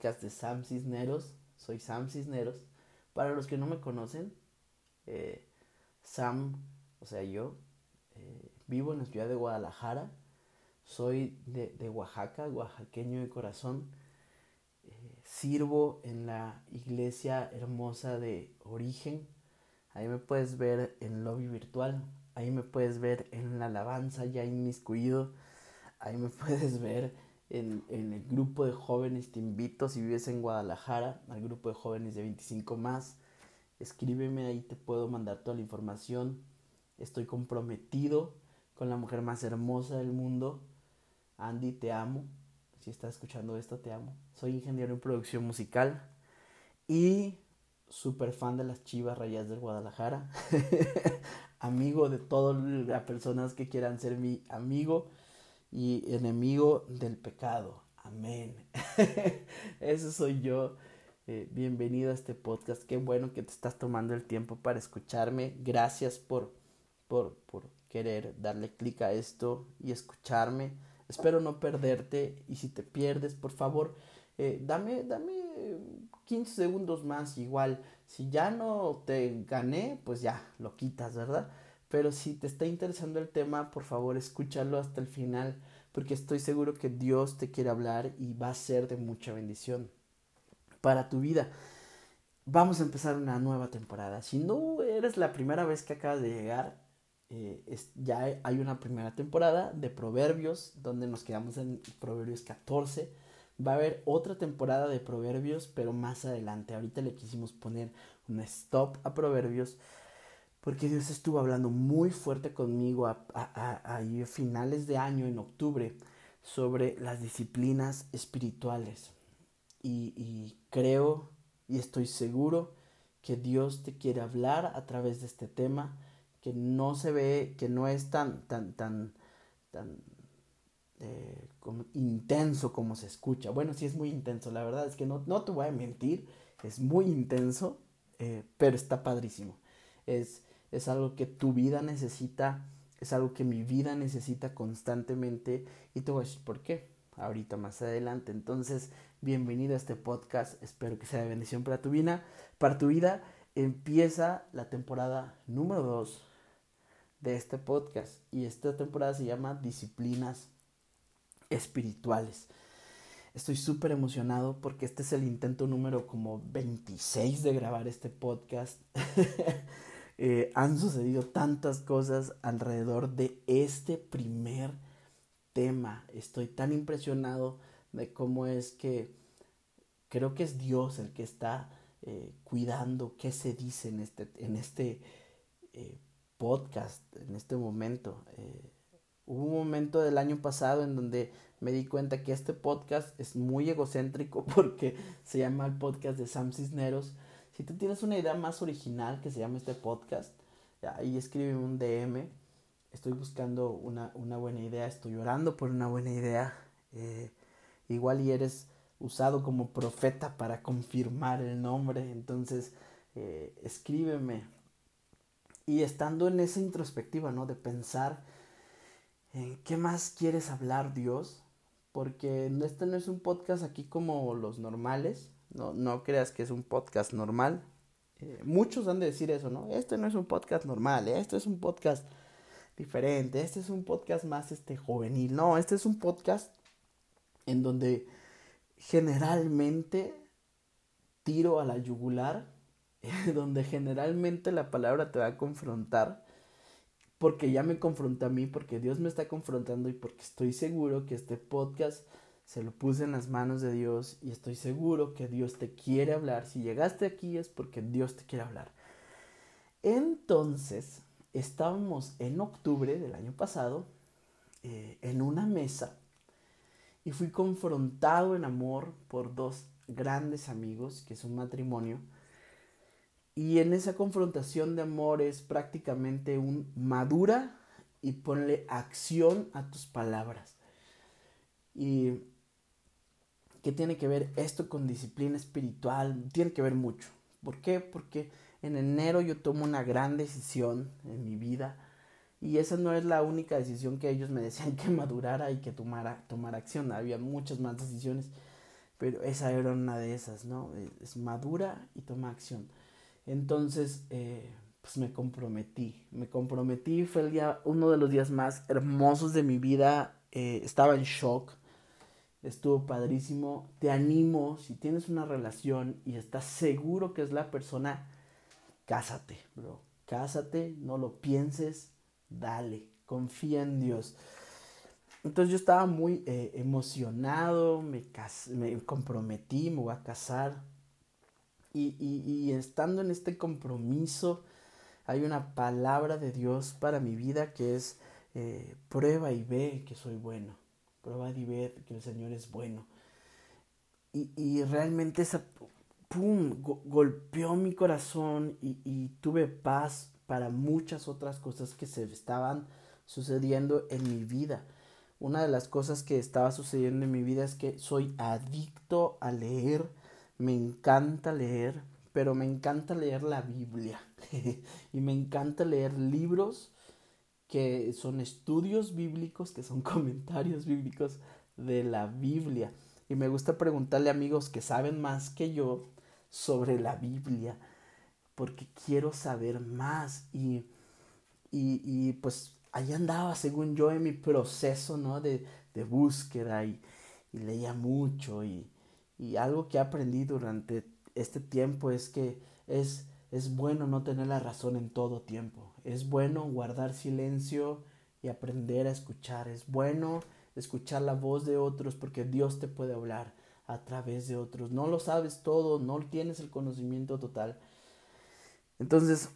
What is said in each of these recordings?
de Sam Cisneros. Soy Sam Cisneros. Para los que no me conocen, eh, Sam, o sea, yo, eh, vivo en la ciudad de Guadalajara. Soy de, de Oaxaca, oaxaqueño de corazón. Eh, sirvo en la iglesia hermosa de Origen. Ahí me puedes ver en lobby virtual. Ahí me puedes ver en la alabanza ya inmiscuido. Ahí me puedes ver en, el grupo de jóvenes. Te invito si vives en Guadalajara, al grupo de jóvenes de 25 más. Escríbeme, ahí te puedo mandar toda la información. Estoy comprometido con la mujer más hermosa del mundo. Andy, te amo. Si estás escuchando esto, te amo. Soy ingeniero en producción musical y súper fan de las Chivas Rayas del Guadalajara. amigo de todas las personas que quieran ser mi amigo y enemigo del pecado. Amén. Eso soy yo. Eh, bienvenido a este podcast. Qué bueno que te estás tomando el tiempo para escucharme. Gracias por, por, por querer darle clic a esto y escucharme. Espero no perderte y si te pierdes, por favor, eh, dame, dame 15 segundos más igual. Si ya no te gané, pues ya lo quitas, ¿verdad? Pero si te está interesando el tema, por favor, escúchalo hasta el final, porque estoy seguro que Dios te quiere hablar y va a ser de mucha bendición para tu vida. Vamos a empezar una nueva temporada. Si no eres la primera vez que acabas de llegar, eh, ya hay una primera temporada de Proverbios, donde nos quedamos en Proverbios 14 Va a haber otra temporada de Proverbios, pero más adelante. Ahorita le quisimos poner un stop a Proverbios porque Dios estuvo hablando muy fuerte conmigo a, a, finales de año, en octubre, sobre las disciplinas espirituales. Y, y, creo y estoy seguro que Dios te quiere hablar a través de este tema, que no se ve, que no es tan, tan, tan, tan eh, como intenso como se escucha. Bueno, sí es muy intenso, la verdad es que no, no te voy a mentir, es muy intenso, eh, pero está padrísimo. Es, es algo que tu vida necesita, es algo que mi vida necesita constantemente y te voy a decir por qué ahorita más adelante. Entonces, bienvenido a este podcast, espero que sea de bendición para tu vida. Para tu vida empieza la temporada número 2 de este podcast y esta temporada se llama Disciplinas espirituales. Estoy súper emocionado porque este es el intento número como 26 de grabar este podcast. Eh, han sucedido tantas cosas alrededor de este primer tema. Estoy tan impresionado de cómo es que creo que es Dios el que está eh, cuidando qué se dice en este, en este eh, podcast, en este momento. Hubo un momento del año pasado en donde me di cuenta que este podcast es muy egocéntrico porque se llama el podcast de Sam Cisneros. Si tú tienes una idea más original que se llama este podcast, ahí escribe un DM. Estoy buscando una, una, buena idea, estoy orando por una buena idea. Eh, igual y eres usado como profeta para confirmar el nombre, entonces eh, escríbeme. Y estando en esa introspectiva, ¿no? De pensar ¿Qué más quieres hablar, Dios? Porque este no es un podcast aquí como los normales. No, no creas que es un podcast normal. Eh, muchos han de decir eso, ¿no? Este no es un podcast normal, ¿eh? este es un podcast diferente, este es un podcast más este juvenil. No, este es un podcast en donde generalmente tiro a la yugular, donde generalmente la palabra te va a confrontar porque ya me confronta a mí, porque Dios me está confrontando y porque estoy seguro que este podcast se lo puse en las manos de Dios y estoy seguro que Dios te quiere hablar. Si llegaste aquí es porque Dios te quiere hablar. Entonces, estábamos en octubre del año pasado eh, en una mesa y fui confrontado en amor por dos grandes amigos, que es un matrimonio, y en esa confrontación de amor es prácticamente un madura y ponle acción a tus palabras. Y ¿qué tiene que ver esto con disciplina espiritual? Tiene que ver mucho. ¿Por qué? Porque en enero yo tomo una gran decisión en mi vida y esa no es la única decisión que ellos me decían que madurara y que tomara, tomara acción. Había muchas más decisiones pero esa era una de esas, ¿no? Es madura y toma acción. Entonces, eh, pues me comprometí, me comprometí, fue el día, uno de los días más hermosos de mi vida, eh, estaba en shock, estuvo padrísimo, te animo, si tienes una relación y estás seguro que es la persona, cásate, bro, cásate, no lo pienses, dale, confía en Dios. Entonces yo estaba muy eh, emocionado, me, me comprometí, me voy a casar. Y, y, estando en este compromiso, hay una palabra de Dios para mi vida que es eh, prueba y ve que soy bueno. Prueba y ve que el Señor es bueno. Y, y realmente esa, ¡pum!, golpeó mi corazón y, y tuve paz para muchas otras cosas que se estaban sucediendo en mi vida una de las cosas que estaba sucediendo en mi vida es que soy adicto a leer, me encanta leer, pero me encanta leer la Biblia y me encanta leer libros que son estudios bíblicos, que son comentarios bíblicos de la Biblia. Y me gusta preguntarle a amigos que saben más que yo sobre la Biblia, porque quiero saber más y, y, y pues ahí andaba, según yo, en mi proceso, ¿no? De, de búsqueda y, y, leía mucho y, y, algo que aprendí durante este tiempo es que es, es bueno no tener la razón en todo tiempo. Es bueno guardar silencio y aprender a escuchar. Es bueno escuchar la voz de otros porque Dios te puede hablar a través de otros. No lo sabes todo, no tienes el conocimiento total. Entonces,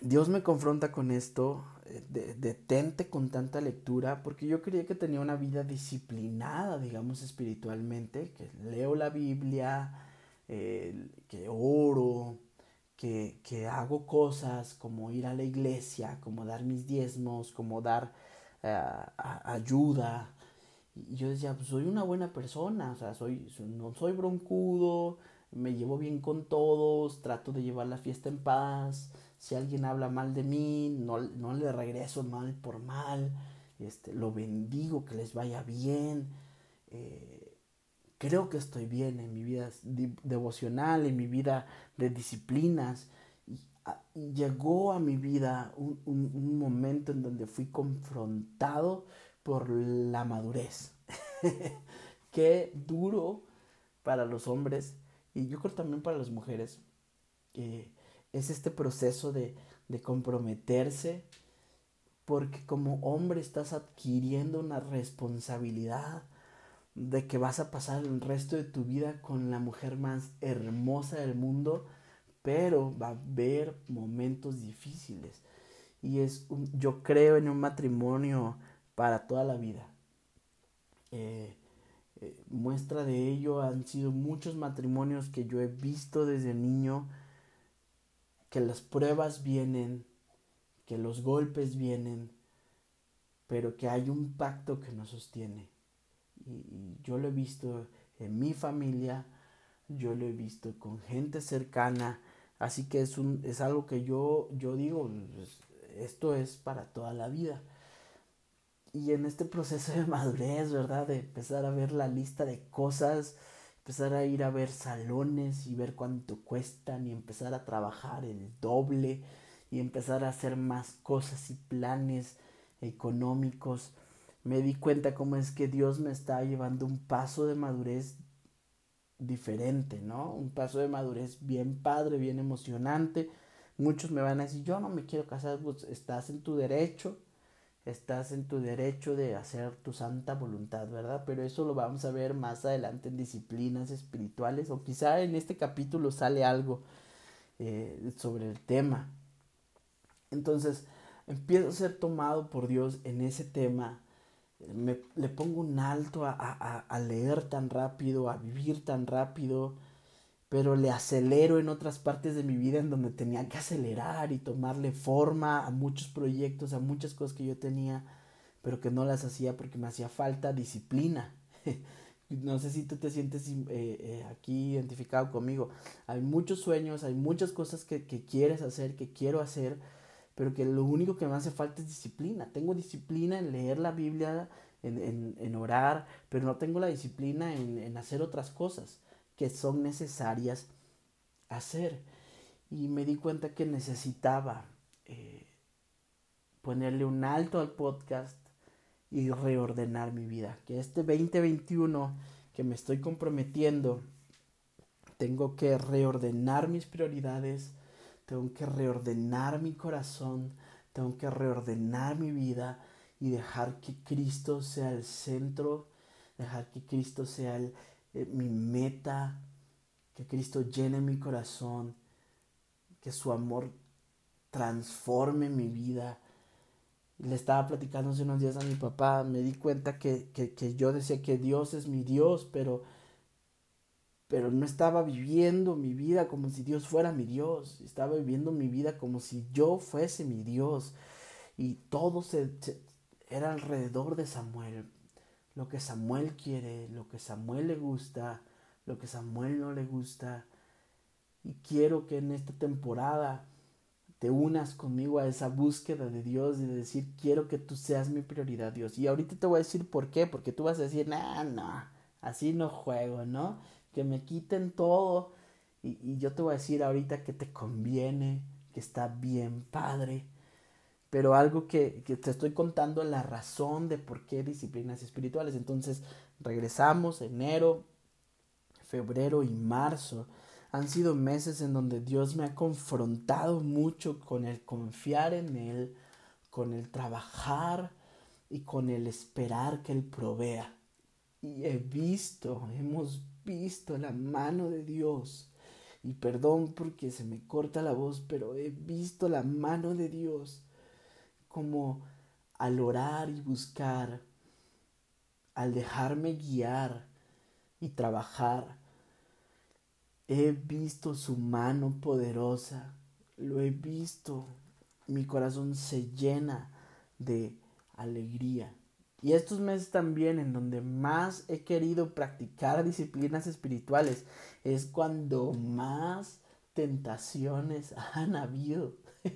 Dios me confronta con esto, eh, detente con tanta lectura, porque yo creía que tenía una vida disciplinada, digamos, espiritualmente, que leo la Biblia, que oro, que, que, hago cosas como ir a la iglesia, como dar mis diezmos, como dar eh, ayuda. Y yo decía, pues soy una buena persona, o sea, soy, no soy broncudo, me llevo bien con todos, trato de llevar la fiesta en paz, si alguien habla mal de mí, no, no le regreso mal por mal, este, lo bendigo, que les vaya bien. Eh, creo que estoy bien en mi vida devocional, en mi vida de disciplinas. Y, llegó a mi vida un, un, momento en donde fui confrontado por la madurez. Qué duro para los hombres y yo creo también para las mujeres. que es este proceso de, de comprometerse, porque como hombre estás adquiriendo una responsabilidad de que vas a pasar el resto de tu vida con la mujer más hermosa del mundo, pero va a haber momentos difíciles. Y es yo creo en un matrimonio para toda la vida. Eh, eh, muestra de ello han sido muchos matrimonios que yo he visto desde niño que las pruebas vienen, que los golpes vienen, pero que hay un pacto que nos sostiene. Y, yo lo he visto en mi familia, yo lo he visto con gente cercana, así que es, un, es algo que yo, yo digo, pues, esto es para toda la vida. Y en este proceso de madurez, ¿verdad? De empezar a ver la lista de cosas, empezar a ir a ver salones y ver cuánto cuestan y empezar a trabajar el doble y empezar a hacer más cosas y planes económicos. Me di cuenta cómo es que Dios me está llevando un paso de madurez diferente, ¿no? Un paso de madurez bien padre, bien emocionante. Muchos me van a decir, yo no me quiero casar, pues estás en tu derecho, estás en tu derecho de hacer tu santa voluntad, ¿verdad? Pero eso lo vamos a ver más adelante en disciplinas espirituales o quizá en este capítulo sale algo eh, sobre el tema. Entonces, empiezo a ser tomado por Dios en ese tema. Me, le pongo un alto a, a, a leer tan rápido, a vivir tan rápido, pero le acelero en otras partes de mi vida en donde tenía que acelerar y tomarle forma a muchos proyectos, a muchas cosas que yo tenía, pero que no las hacía porque me hacía falta disciplina. no sé si tú te sientes eh, eh, aquí identificado conmigo. Hay muchos sueños, hay muchas cosas que, que quieres hacer, que quiero hacer, pero que lo único que me hace falta es disciplina. Tengo disciplina en leer la Biblia, en, orar, pero no tengo la disciplina en, hacer otras cosas que son necesarias hacer. Y me di cuenta que necesitaba eh, ponerle un alto al podcast y reordenar mi vida. Que este 2021 que me estoy comprometiendo, tengo que reordenar mis prioridades, tengo que reordenar mi corazón, tengo que reordenar mi vida y dejar que Cristo sea el centro, dejar que Cristo sea el, eh, mi meta, que Cristo llene mi corazón, que su amor transforme mi vida. Le estaba platicando hace unos días a mi papá, me di cuenta que, que yo decía que Dios es mi Dios, pero pero no estaba viviendo mi vida como si Dios fuera mi Dios, estaba viviendo mi vida como si yo fuese mi Dios. Y todo se, era alrededor de Samuel, lo que Samuel quiere, lo que Samuel le gusta, lo que Samuel no le gusta. Y quiero que en esta temporada te unas conmigo a esa búsqueda de Dios y de decir, quiero que tú seas mi prioridad, Dios. Y ahorita te voy a decir por qué, porque tú vas a decir, no, no, así no juego, ¿no? Que me quiten todo. Y, yo te voy a decir ahorita que te conviene, que está bien padre. Pero algo que, que te estoy contando la razón de por qué disciplinas espirituales. Entonces regresamos enero, febrero y marzo. Han sido meses en donde Dios me ha confrontado mucho con el confiar en Él, con el trabajar y con el esperar que Él provea. Y he visto, hemos visto la mano de Dios. Y perdón porque se me corta la voz, pero he visto la mano de Dios como al orar y buscar, al dejarme guiar y trabajar, he visto su mano poderosa, lo he visto, mi corazón se llena de alegría. Y estos meses también en donde más he querido practicar disciplinas espirituales es cuando más tentaciones han habido.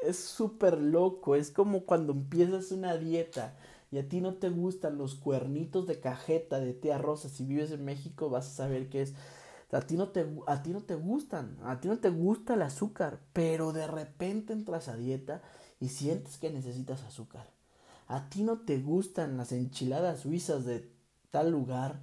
es súper loco, es como cuando empiezas una dieta y a ti no te gustan los cuernitos de cajeta de tía rosa, si vives en México vas a saber qué es. A ti, no te, a ti no te gustan, a ti no te gusta el azúcar, pero de repente entras a dieta y sientes que necesitas azúcar. A ti no te gustan las enchiladas suizas de tal lugar,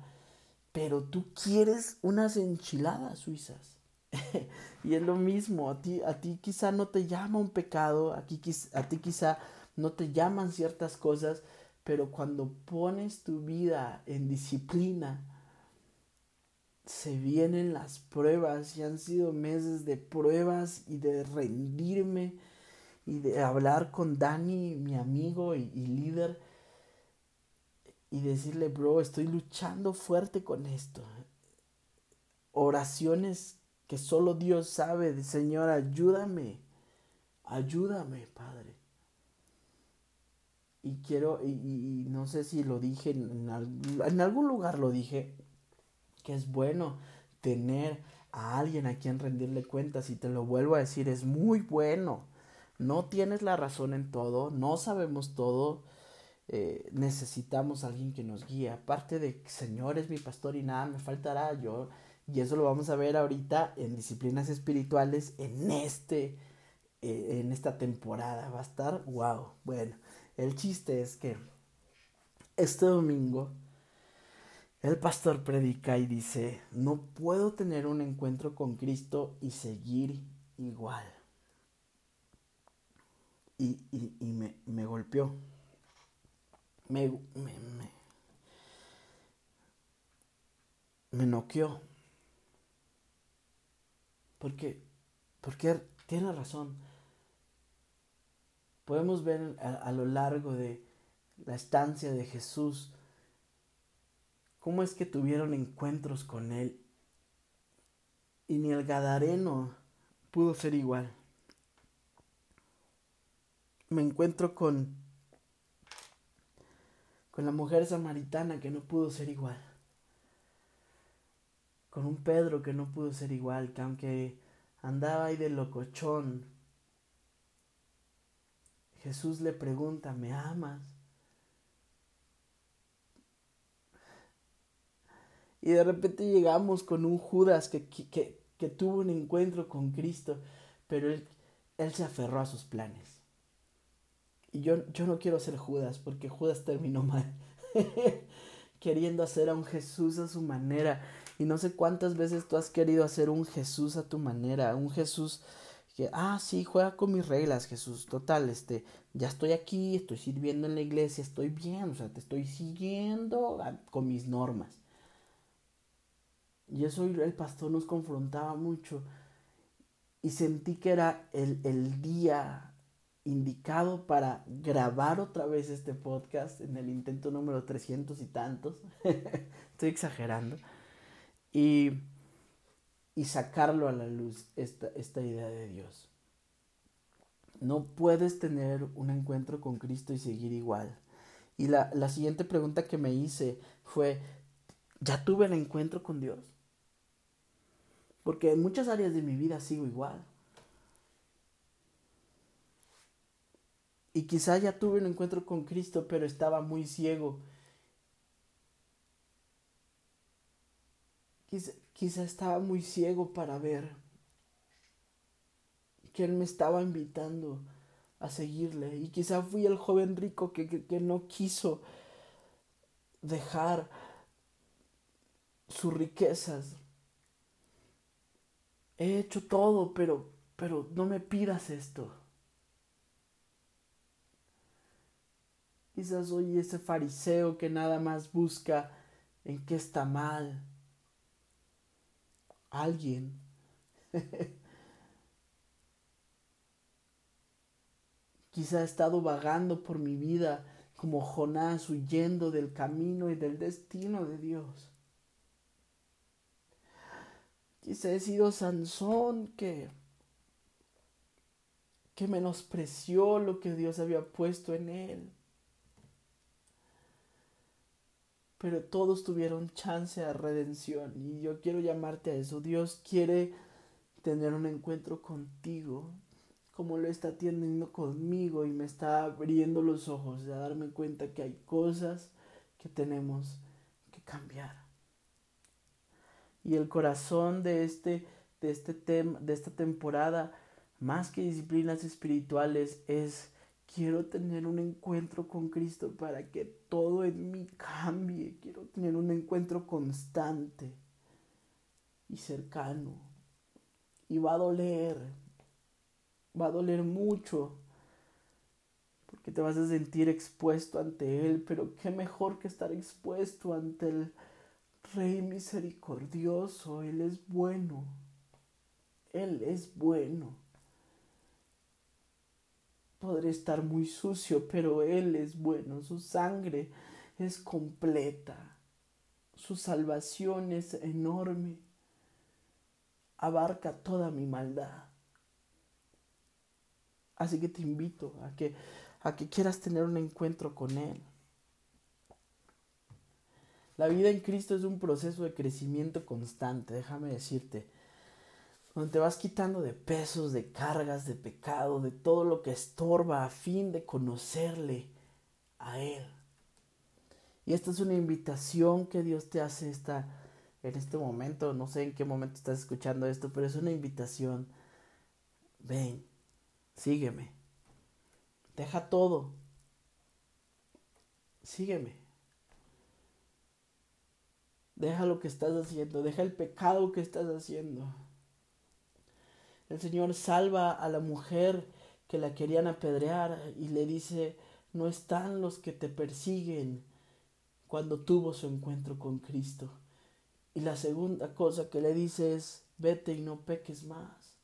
pero tú quieres unas enchiladas suizas. y es lo mismo, a ti, a ti quizá no te llama un pecado, aquí, a ti quizá no te llaman ciertas cosas, pero cuando pones tu vida en disciplina, se vienen las pruebas y han sido meses de pruebas y de rendirme y de hablar con Dani, mi amigo y, líder, y decirle, bro, estoy luchando fuerte con esto. Oraciones que solo Dios sabe, Señor, ayúdame, ayúdame, Padre. Y quiero, y, no sé si lo dije, en, en algún lugar lo dije, que es bueno tener a alguien a quien rendirle cuentas y te lo vuelvo a decir, es muy bueno no tienes la razón en todo, no sabemos todo, eh, necesitamos a alguien que nos guíe. Aparte de Señor es mi pastor y nada me faltará yo, y eso lo vamos a ver ahorita en disciplinas espirituales en este, eh, en esta temporada. Va a estar wow. Bueno, el chiste es que este domingo el pastor predica y dice, no puedo tener un encuentro con Cristo y seguir igual y, me, me, golpeó. Me, me, me, noqueó. Porque, porque tiene razón. Podemos ver a lo largo de la estancia de Jesús cómo es que tuvieron encuentros con Él. Y ni el Gadareno pudo ser igual me encuentro con con la mujer samaritana que no pudo ser igual. Con un Pedro que no pudo ser igual, que aunque andaba ahí de locochón, Jesús le pregunta, ¿me amas? Y de repente llegamos con un Judas que, que, que tuvo un encuentro con Cristo, pero él, él se aferró a sus planes. Y yo, yo no quiero ser Judas, porque Judas terminó mal, queriendo hacer a un Jesús a su manera. Y no sé cuántas veces tú has querido hacer un Jesús a tu manera, un Jesús que, ah, sí, juega con mis reglas, Jesús, total, este, ya estoy aquí, estoy sirviendo en la iglesia, estoy bien, o sea, te estoy siguiendo con mis normas. Y eso el pastor nos confrontaba mucho. Y sentí que era el, el día indicado para grabar otra vez este podcast en el intento número 300 y tantos. Estoy exagerando. Y, y, sacarlo a la luz, esta, esta idea de Dios. No puedes tener un encuentro con Cristo y seguir igual. Y la, la siguiente pregunta que me hice fue, ¿ya tuve el encuentro con Dios? Porque en muchas áreas de mi vida sigo igual. Y quizá ya tuve un encuentro con Cristo, pero estaba muy ciego. Quizá, estaba muy ciego para ver que Él me estaba invitando a seguirle. Y quizá fui el joven rico que, que no quiso dejar sus riquezas he hecho todo, pero, pero no me pidas esto. Quizás soy ese fariseo que nada más busca en qué está mal. Alguien. Quizá he estado vagando por mi vida como Jonás huyendo del camino y del destino de Dios. Quizá he sido Sansón que, que menospreció lo que Dios había puesto en él. Pero todos tuvieron chance de redención. Y yo quiero llamarte a eso. Dios quiere tener un encuentro contigo como lo está teniendo conmigo y me está abriendo los ojos de darme cuenta que hay cosas que tenemos que cambiar. Y el corazón de este de este tema de esta temporada más que disciplinas espirituales es quiero tener un encuentro con Cristo para que todo en mí cambie tener un encuentro constante y cercano y va a doler va a doler mucho porque te vas a sentir expuesto ante él pero qué mejor que estar expuesto ante el Rey misericordioso, Él es bueno. Él es bueno. Podré estar muy sucio, pero Él es bueno. Su sangre es completa. Su salvación es enorme. Abarca toda mi maldad. Así que te invito a que, a que quieras tener un encuentro con Él. La vida en Cristo es un proceso de crecimiento constante, déjame decirte. Donde te vas quitando de pesos, de cargas, de pecado, de todo lo que estorba a fin de conocerle a Él. Y esta es una invitación que Dios te hace esta, en este momento. No sé en qué momento estás escuchando esto, pero es una invitación. Ven, sígueme. Deja todo. Sígueme. Deja lo que estás haciendo, deja el pecado que estás haciendo. El Señor salva a la mujer que la querían apedrear y le dice, no están los que te persiguen cuando tuvo su encuentro con Cristo. Y la segunda cosa que le dice es, vete y no peques más.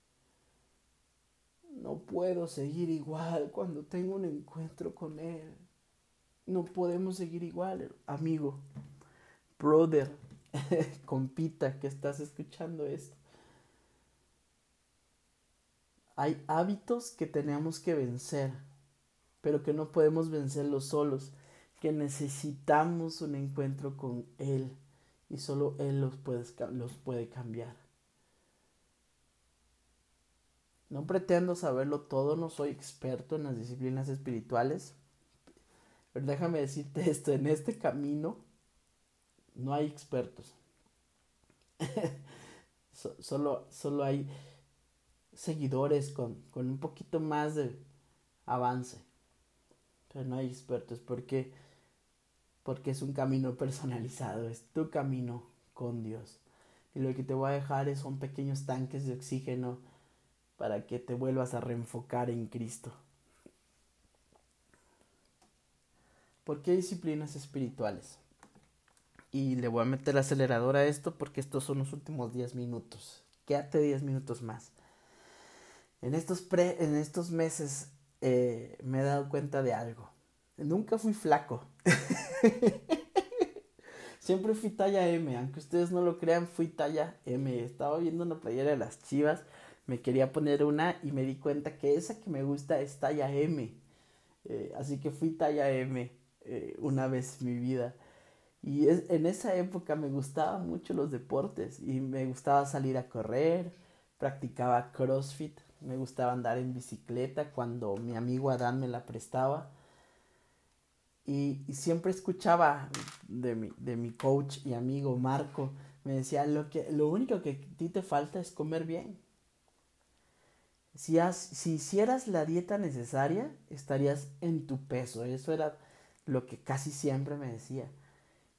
No puedo seguir igual cuando tengo un encuentro con Él. No podemos seguir igual, amigo, brother, compita que estás escuchando esto. Hay hábitos que tenemos que vencer, pero que no podemos vencerlos solos, que necesitamos un encuentro con Él y solo Él los puede, los puede cambiar. No pretendo saberlo todo, no soy experto en las disciplinas espirituales. Pero déjame decirte esto, en este camino no hay expertos. solo, solo hay seguidores con, con un poquito más de avance. Pero no hay expertos porque porque es un camino personalizado, es tu camino con Dios. Y lo que te voy a dejar son pequeños tanques de oxígeno para que te vuelvas a reenfocar en Cristo. ¿Por qué disciplinas espirituales? Y le voy a meter el acelerador a esto porque estos son los últimos 10 minutos. Quédate 10 minutos más. En estos, pre, en estos meses eh, me he dado cuenta de algo. Nunca fui flaco. Siempre fui talla M, aunque ustedes no lo crean, fui talla M. Estaba viendo una playera de las chivas, me quería poner una y me di cuenta que esa que me gusta es talla M. Eh, así que fui talla M eh, una vez en mi vida. Y en esa época me gustaban mucho los deportes y me gustaba salir a correr, practicaba CrossFit, me gustaba andar en bicicleta cuando mi amigo Adán me la prestaba. Y, siempre escuchaba de mi, de mi coach y amigo Marco, me decía, lo, que, lo único que a ti te falta es comer bien. Si, si hicieras la dieta necesaria, estarías en tu peso. Eso era lo que casi siempre me decía.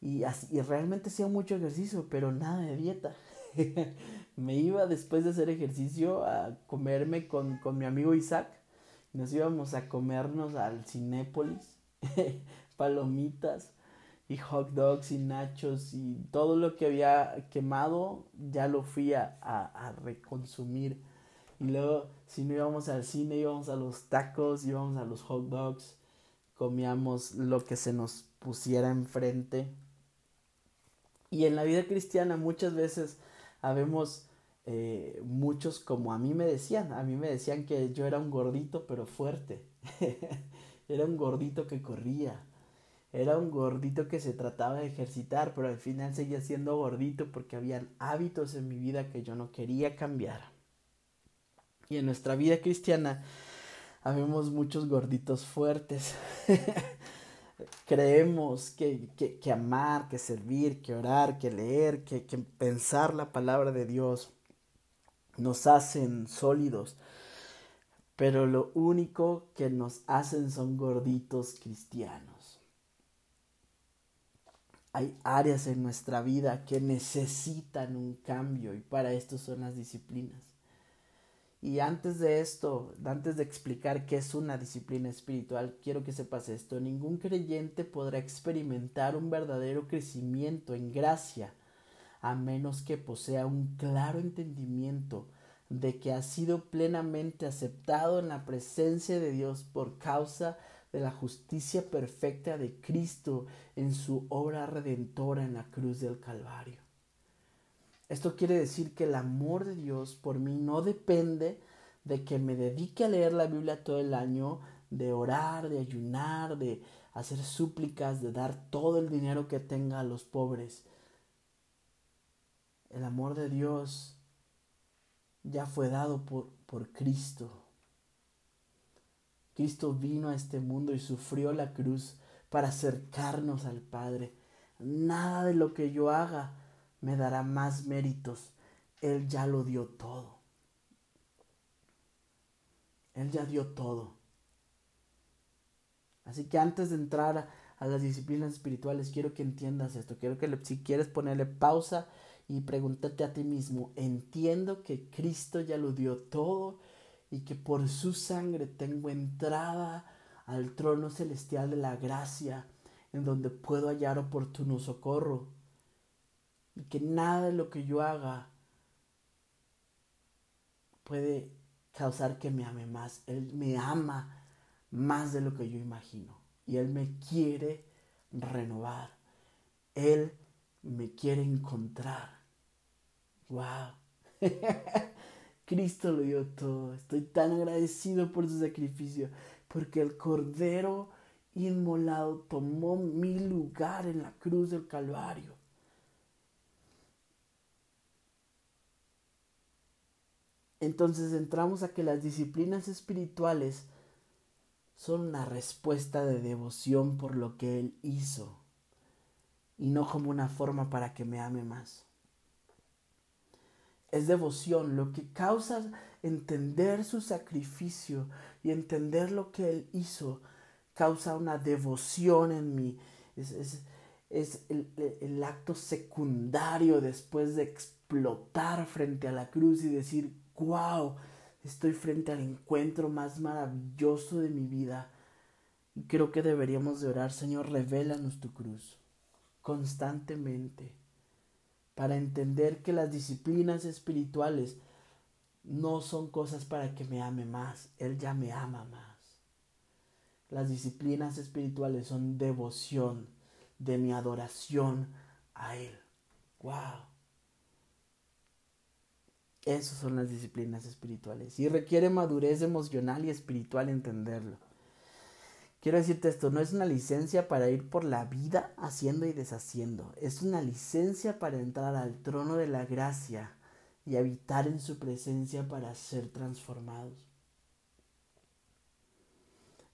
Y, y realmente hacía mucho ejercicio, pero nada de dieta. me iba después de hacer ejercicio a comerme con, con mi amigo Isaac. Nos íbamos a comernos al Cinépolis palomitas y hot dogs y nachos y todo lo que había quemado ya lo fui a, a, reconsumir. Y luego, si no íbamos al cine, íbamos a los tacos, íbamos a los hot dogs, comíamos lo que se nos pusiera enfrente. Y en la vida cristiana muchas veces habemos eh, muchos como a mí me decían, a mí me decían que yo era un gordito pero fuerte. Era un gordito que corría. Era un gordito que se trataba de ejercitar, pero al final seguía siendo gordito porque habían hábitos en mi vida que yo no quería cambiar. Y en nuestra vida cristiana habemos muchos gorditos fuertes. Creemos que, que, amar, que servir, que orar, que leer, que, que pensar la palabra de Dios nos hacen sólidos, pero lo único que nos hacen son gorditos cristianos. Hay áreas en nuestra vida que necesitan un cambio y para esto son las disciplinas. Y antes de esto, antes de explicar qué es una disciplina espiritual, quiero que sepas esto. Ningún creyente podrá experimentar un verdadero crecimiento en gracia a menos que posea un claro entendimiento de que ha sido plenamente aceptado en la presencia de Dios por causa de la justicia perfecta de Cristo en su obra redentora en la cruz del Calvario. Esto quiere decir que el amor de Dios por mí no depende de que me dedique a leer la Biblia todo el año, de orar, de ayunar, de hacer súplicas, de dar todo el dinero que tenga a los pobres. El amor de Dios ya fue dado por, por Cristo. Cristo vino a este mundo y sufrió la cruz para acercarnos al Padre. Nada de lo que yo haga me dará más méritos. Él ya lo dio todo. Él ya dio todo. Así que antes de entrar a, las disciplinas espirituales, quiero que entiendas esto. Quiero que si quieres ponerle pausa y pregúntate a ti mismo, entiendo que Cristo ya lo dio todo y que por su sangre tengo entrada al trono celestial de la gracia, en donde puedo hallar oportuno socorro, y que nada de lo que yo haga puede causar que me ame más. Él me ama más de lo que yo imagino, y Él me quiere renovar, Él me quiere encontrar. ¡Wow! Cristo lo dio todo. Estoy tan agradecido por su sacrificio, porque el Cordero inmolado tomó mi lugar en la cruz del Calvario. Entonces entramos a que las disciplinas espirituales son una respuesta de devoción por lo que Él hizo y no como una forma para que me ame más. Es devoción lo que causa entender su sacrificio y entender lo que Él hizo, causa una devoción en mí. Es, el, el acto secundario después de explotar frente a la cruz y decir, wow, estoy frente al encuentro más maravilloso de mi vida. Y creo que deberíamos de orar, Señor, revélanos tu cruz constantemente para entender que las disciplinas espirituales no son cosas para que me ame más, Él ya me ama más. Las disciplinas espirituales son devoción de mi adoración a Él. ¡Wow! Esas son las disciplinas espirituales. Y requiere madurez emocional y espiritual entenderlo. Quiero decirte esto, no es una licencia para ir por la vida haciendo y deshaciendo. Es una licencia para entrar al trono de la gracia y habitar en su presencia para ser transformados.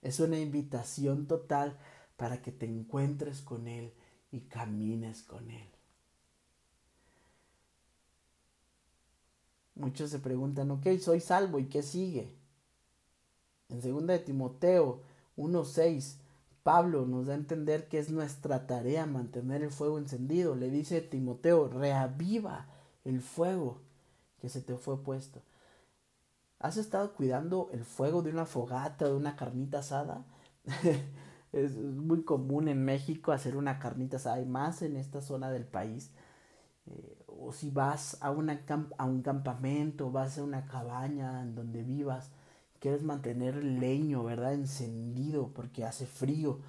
Es una invitación total para que te encuentres con Él y camines con Él. Muchos se preguntan, ok, soy salvo, ¿y qué sigue? En 2 de Timoteo 1.6, Pablo nos da a entender que es nuestra tarea mantener el fuego encendido. Le dice Timoteo, reaviva el fuego que se te fue puesto. ¿Has estado cuidando el fuego de una fogata, de una carnita asada? es muy común en México hacer una carnita asada y más en esta zona del país. Eh, o si vas a, una a un campamento, vas a una cabaña en donde vivas, quieres mantener el leño, ¿verdad? Encendido porque hace frío.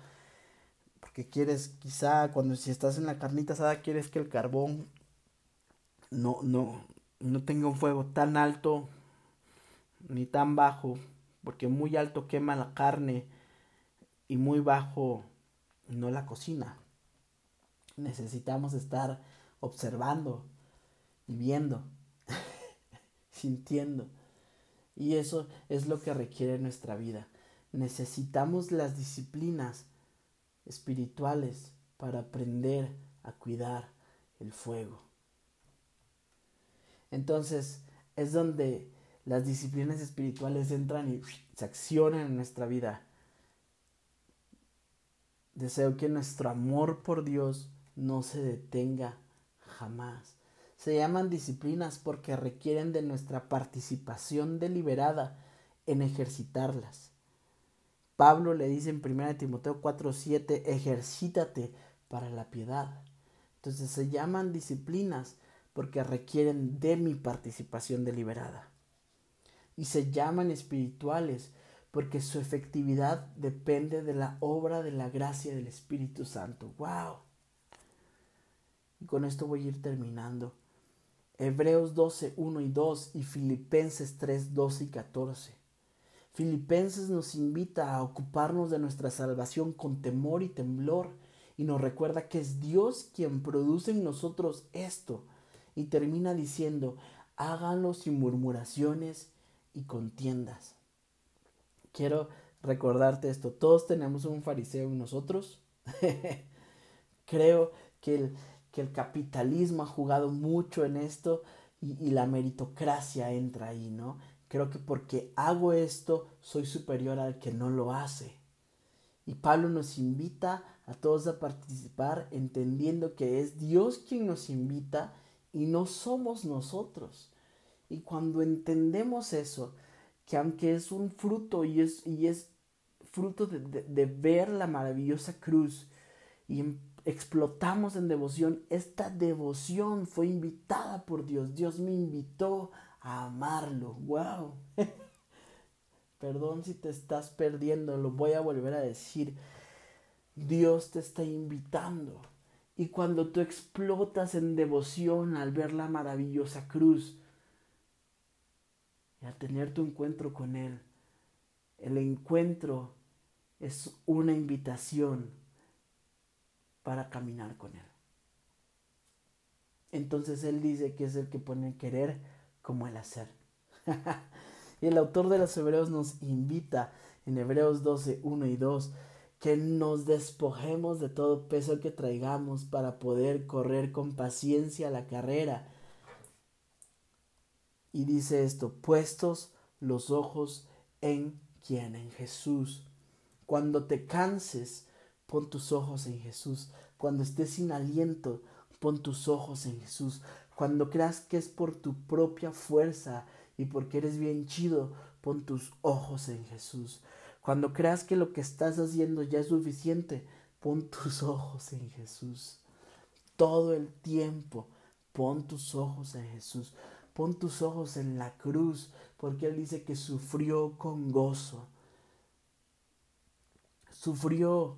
Porque quieres, quizá cuando si estás en la carnita asada, quieres que el carbón no, no, no tenga un fuego tan alto ni tan bajo, porque muy alto quema la carne y muy bajo no la cocina. Necesitamos estar observando y viendo, sintiendo. Y eso es lo que requiere nuestra vida. Necesitamos las disciplinas espirituales para aprender a cuidar el fuego. Entonces es donde las disciplinas espirituales entran y se accionan en nuestra vida. Deseo que nuestro amor por Dios no se detenga jamás. Se llaman disciplinas porque requieren de nuestra participación deliberada en ejercitarlas. Pablo le dice en 1 Timoteo 4:7, ejercítate para la piedad. Entonces se llaman disciplinas porque requieren de mi participación deliberada. Y se llaman espirituales porque su efectividad depende de la obra de la gracia del Espíritu Santo. ¡Wow! Y con esto voy a ir terminando. Hebreos 12, 1 y 2 y Filipenses 3, 12 y 14. Filipenses nos invita a ocuparnos de nuestra salvación con temor y temblor y nos recuerda que es Dios quien produce en nosotros esto y termina diciendo, háganlo sin murmuraciones y contiendas. Quiero recordarte esto, todos tenemos un fariseo en nosotros. Creo que el, que el capitalismo ha jugado mucho en esto y, la meritocracia entra ahí, ¿no? Creo que porque hago esto soy superior al que no lo hace. Y Pablo nos invita a todos a participar entendiendo que es Dios quien nos invita y no somos nosotros. Y cuando entendemos eso, que aunque es un fruto y es, y es fruto de, ver la maravillosa cruz y explotamos en devoción, esta devoción fue invitada por Dios. Dios me invitó a amarlo. ¡Wow! Perdón si te estás perdiendo, lo voy a volver a decir. Dios te está invitando y cuando tú explotas en devoción al ver la maravillosa cruz y al tener tu encuentro con Él, el encuentro es una invitación para caminar con Él. Entonces Él dice que es el que pone el querer como el hacer. y el autor de los Hebreos nos invita en Hebreos 12, 1 y 2 que nos despojemos de todo peso que traigamos para poder correr con paciencia la carrera. Y dice esto, puestos los ojos en quien, en Jesús. Cuando te canses, pon tus ojos en Jesús. Cuando estés sin aliento, pon tus ojos en Jesús. Cuando creas que es por tu propia fuerza y porque eres bien chido, pon tus ojos en Jesús. Cuando creas que lo que estás haciendo ya es suficiente, pon tus ojos en Jesús. Todo el tiempo, pon tus ojos en Jesús. Pon tus ojos en la cruz, porque Él dice que sufrió con gozo. Sufrió,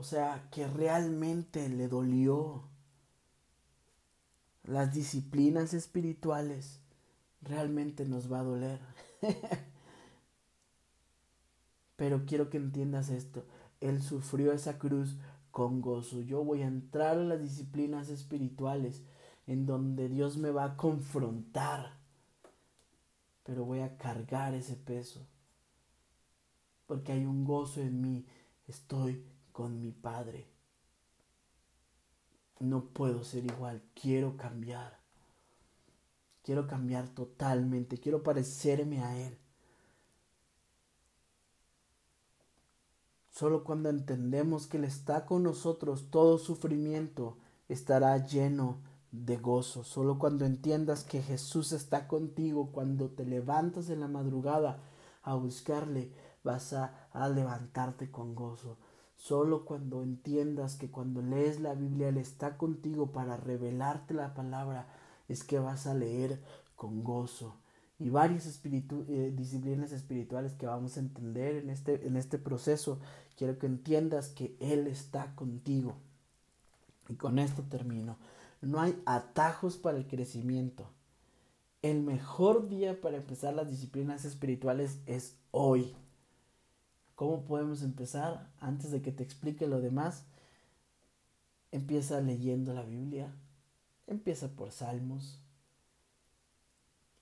o sea, que realmente le dolió. Las disciplinas espirituales realmente nos va a doler. Pero quiero que entiendas esto. Él sufrió esa cruz con gozo. Yo voy a entrar en las disciplinas espirituales en donde Dios me va a confrontar. Pero voy a cargar ese peso. Porque hay un gozo en mí. Estoy con mi Padre. No puedo ser igual. Quiero cambiar. Quiero cambiar totalmente. Quiero parecerme a Él. Solo cuando entendemos que Él está con nosotros, todo sufrimiento estará lleno de gozo. Solo cuando entiendas que Jesús está contigo, cuando te levantas en la madrugada a buscarle, vas a, levantarte con gozo. Solo cuando entiendas que cuando lees la Biblia Él está contigo para revelarte la palabra, es que vas a leer con gozo y varias eh, disciplinas espirituales que vamos a entender en este, en este proceso. Quiero que entiendas que Él está contigo. Y con esto termino. No hay atajos para el crecimiento. El mejor día para empezar las disciplinas espirituales es hoy. ¿Cómo podemos empezar? Antes de que te explique lo demás, empieza leyendo la Biblia. Empieza por Salmos,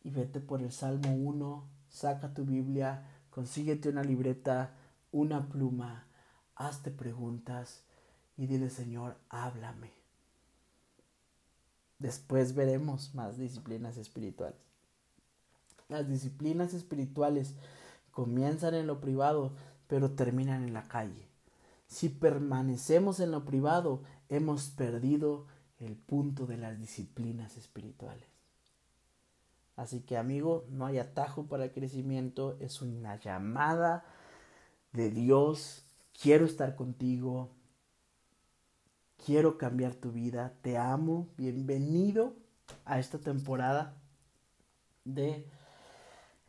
y vete por el Salmo 1, saca tu Biblia, consíguete una libreta, una pluma, hazte preguntas y dile Señor, háblame. Después veremos más disciplinas espirituales. Las disciplinas espirituales comienzan en lo privado, pero terminan en la calle. Si permanecemos en lo privado, hemos perdido el punto de las disciplinas espirituales. Así que amigo, no hay atajo para el crecimiento, es una llamada de Dios. Quiero estar contigo, quiero cambiar tu vida, te amo, bienvenido a esta temporada de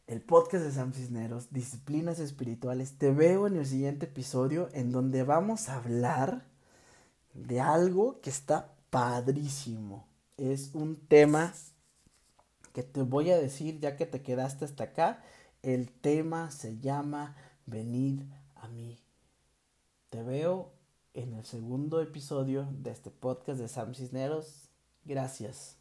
el podcast de Sam Cisneros, Disciplinas Espirituales. Te veo en el siguiente episodio en donde vamos a hablar de algo que está padrísimo. Es un tema que te voy a decir ya que te quedaste hasta acá. El tema se llama Venid a mí. Te veo en el segundo episodio de este podcast de Sam Cisneros. Gracias.